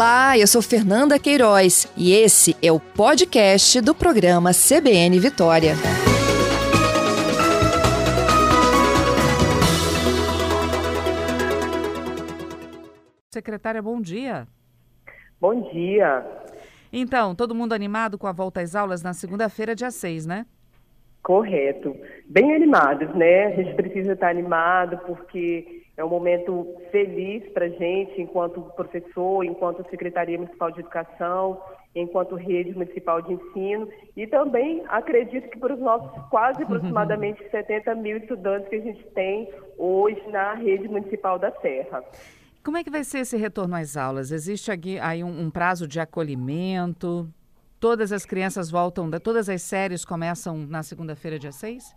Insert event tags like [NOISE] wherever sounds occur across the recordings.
Olá, eu sou Fernanda Queiroz e esse é o podcast do programa CBN Vitória. Secretária, bom dia. Bom dia. Então, todo mundo animado com a volta às aulas na segunda-feira, dia 6, né? Correto. Bem animados, né? A gente precisa estar animado porque é um momento feliz para a gente, enquanto professor, enquanto Secretaria Municipal de Educação, enquanto rede municipal de ensino e também acredito que para os nossos quase aproximadamente [LAUGHS] 70 mil estudantes que a gente tem hoje na rede municipal da Serra. Como é que vai ser esse retorno às aulas? Existe aqui aí um, um prazo de acolhimento? Todas as crianças voltam, todas as séries começam na segunda-feira, dia 6?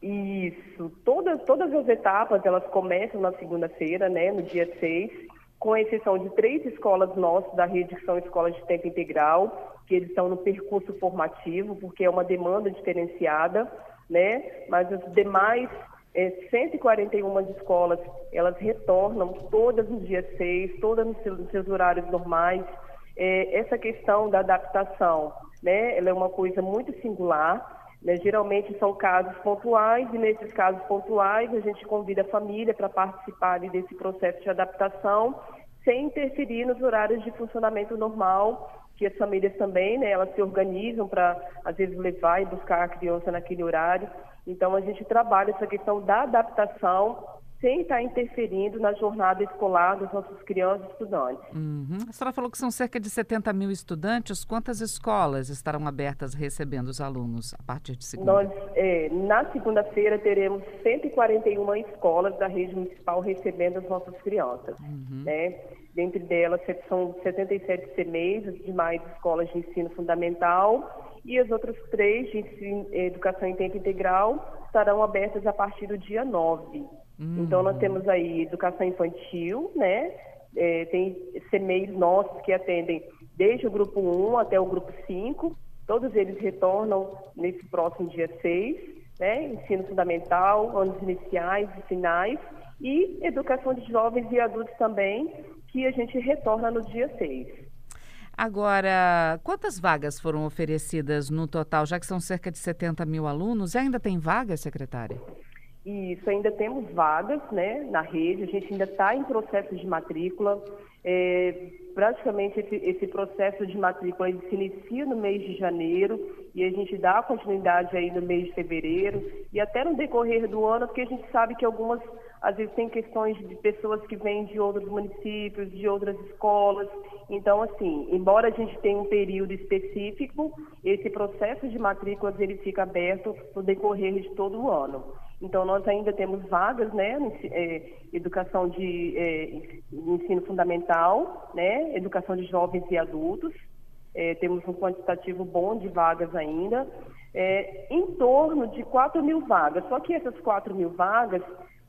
Isso. Todas, todas as etapas, elas começam na segunda-feira, né, no dia 6, com exceção de três escolas nossas da rede, que são escolas de tempo integral, que eles estão no percurso formativo, porque é uma demanda diferenciada, né, mas as demais é, 141 escolas, elas retornam todas no dia 6, todas nos seus, horários normais. É, essa questão da adaptação, né, ela é uma coisa muito singular, né? Geralmente são casos pontuais e nesses casos pontuais a gente convida a família para participar desse processo de adaptação sem interferir nos horários de funcionamento normal, que as famílias também, né, elas se organizam para às vezes levar e buscar a criança naquele horário. Então a gente trabalha essa questão da adaptação sem estar interferindo na jornada escolar das nossas crianças e estudantes. Uhum. A senhora falou que são cerca de 70 mil estudantes. Quantas escolas estarão abertas recebendo os alunos a partir de segunda? Nós, é, na segunda-feira, teremos 141 escolas da rede municipal recebendo as nossas crianças. Uhum. Né? Dentre delas, são 77 CMEs, as demais escolas de ensino fundamental, e as outras três de ensino, educação em tempo integral estarão abertas a partir do dia 9. Hum. Então, nós temos aí educação infantil, né? É, tem CMEs nossos que atendem desde o grupo 1 até o grupo 5. Todos eles retornam nesse próximo dia 6, né? Ensino fundamental, anos iniciais e finais. E educação de jovens e adultos também, que a gente retorna no dia 6. Agora, quantas vagas foram oferecidas no total, já que são cerca de 70 mil alunos? Ainda tem vagas, secretária? Isso, ainda temos vagas né, na rede, a gente ainda está em processo de matrícula. É, praticamente esse, esse, processo de matrícula se inicia no mês de janeiro e a gente dá continuidade aí no mês de fevereiro e até no decorrer do ano, porque a gente sabe que algumas, às vezes, tem questões de pessoas que vêm de outros municípios, de outras escolas. Então, assim, embora a gente tenha um período específico, esse processo de matrículas ele fica aberto no decorrer de todo o ano. Então, nós ainda temos vagas, né, é, educação de é, ensino fundamental, né, educação de jovens e adultos. É, temos um quantitativo bom de vagas ainda, em torno de 4 mil vagas. Só que essas 4 mil vagas,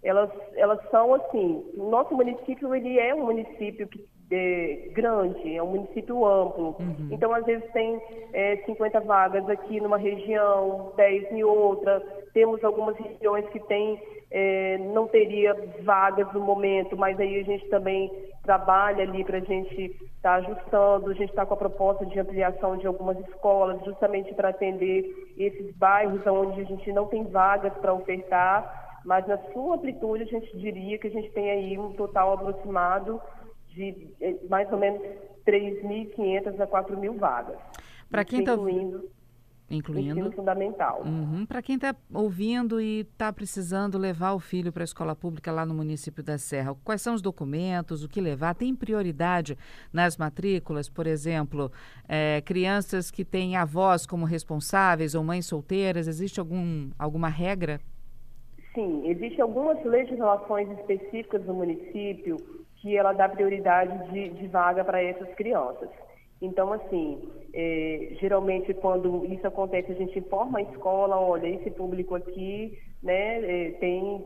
elas, elas são assim, o nosso município, ele é um município que é, grande, é um município amplo. Uhum. Então, às vezes, tem é, 50 vagas aqui numa região, 10 em outra. Temos algumas regiões que tem, é, não teria vagas no momento, mas aí a gente também trabalha ali para a gente estar tá ajustando. A gente está com a proposta de ampliação de algumas escolas, justamente para atender esses bairros onde a gente não tem vagas para ofertar. Mas na sua amplitude, a gente diria que a gente tem aí um total aproximado de eh, mais ou menos 3.500 a 4.000 vagas. Para quem está incluindo, incluindo ensino fundamental. Uhum. Para quem está ouvindo e está precisando levar o filho para a escola pública lá no município da Serra, quais são os documentos, o que levar? Tem prioridade nas matrículas, por exemplo, é, crianças que têm avós como responsáveis ou mães solteiras, existe algum, alguma regra? Sim, existem algumas legislações específicas do município que ela dá prioridade de, de vaga para essas crianças. Então, assim, é, geralmente quando isso acontece, a gente informa a escola, olha, esse público aqui né, é, tem,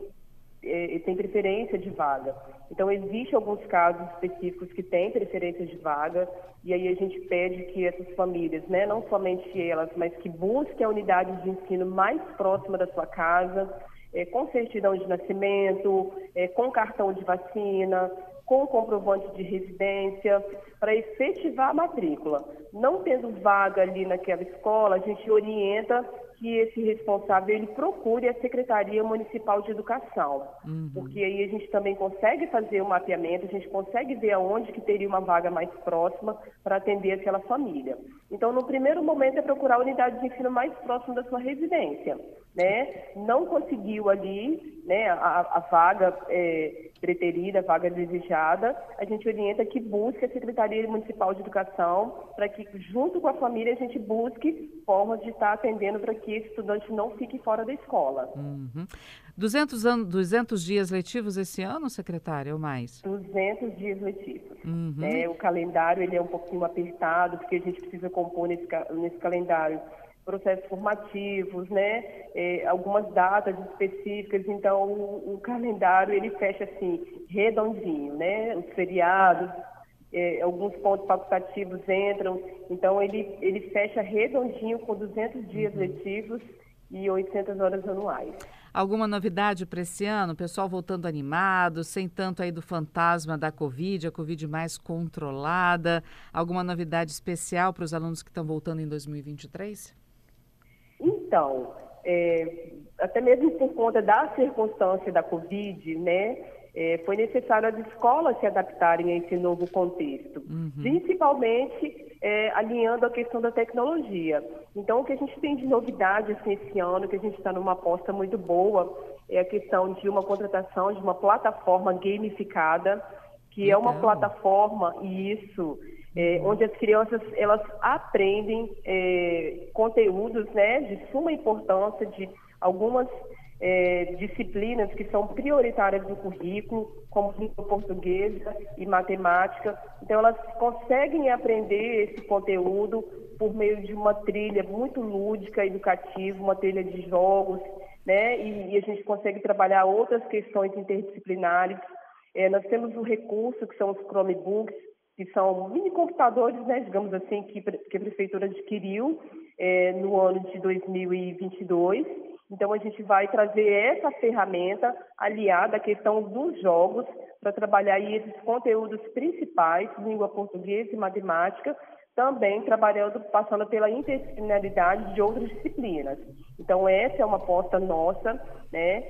é, tem preferência de vaga. Então, existem alguns casos específicos que têm preferência de vaga, e aí a gente pede que essas famílias, né, não somente elas, mas que busquem a unidade de ensino mais próxima da sua casa, é, com certidão de nascimento, é, com cartão de vacina, com comprovante de residência, para efetivar a matrícula. Não tendo vaga ali naquela escola, a gente orienta que esse responsável ele procure a Secretaria Municipal de Educação, uhum. porque aí a gente também consegue fazer o mapeamento, a gente consegue ver aonde que teria uma vaga mais próxima para atender aquela família. Então, no primeiro momento é procurar a unidade de ensino mais próxima da sua residência, né? Não conseguiu ali, né, a, a vaga é, preterida, a vaga desejada, a gente orienta que busque a Secretaria Municipal de Educação para que, junto com a família, a gente busque formas de estar atendendo para que esse estudante não fique fora da escola. Uhum. 200, anos, 200 dias letivos esse ano, secretária, ou mais? 200 dias letivos. Uhum. É, o calendário ele é um pouquinho apertado, porque a gente precisa compor nesse, nesse calendário processos formativos, né? É, algumas datas específicas, então o, o, calendário ele fecha assim, redondinho, né? Os feriados, é, alguns pontos facultativos entram, então ele, ele fecha redondinho com 200 dias uhum. letivos e 800 horas anuais. Alguma novidade para esse ano? O pessoal voltando animado, sem tanto aí do fantasma da Covid, a Covid mais controlada. Alguma novidade especial para os alunos que estão voltando em 2023? Então, é, até mesmo por conta da circunstância da Covid, né, é, foi necessário as escolas se adaptarem a esse novo contexto, uhum. principalmente é, alinhando a questão da tecnologia. Então, o que a gente tem de novidade assim, esse ano, que a gente está numa aposta muito boa, é a questão de uma contratação de uma plataforma gamificada, que é uma plataforma, e isso, é, uhum. onde as crianças elas aprendem é, conteúdos né, de suma importância, de algumas é, disciplinas que são prioritárias do currículo, como língua portuguesa e matemática. Então, elas conseguem aprender esse conteúdo por meio de uma trilha muito lúdica, educativa, uma trilha de jogos, né? E, e a gente consegue trabalhar outras questões interdisciplinares. É, nós temos um recurso que são os Chromebooks, que são mini computadores, né, digamos assim, que, que a prefeitura adquiriu é, no ano de 2022 então, a gente vai trazer essa ferramenta aliada à questão dos jogos para trabalhar esses conteúdos principais, língua portuguesa e matemática, também trabalhando, passando pela interdisciplinaridade de outras disciplinas. Então, essa é uma aposta nossa, né?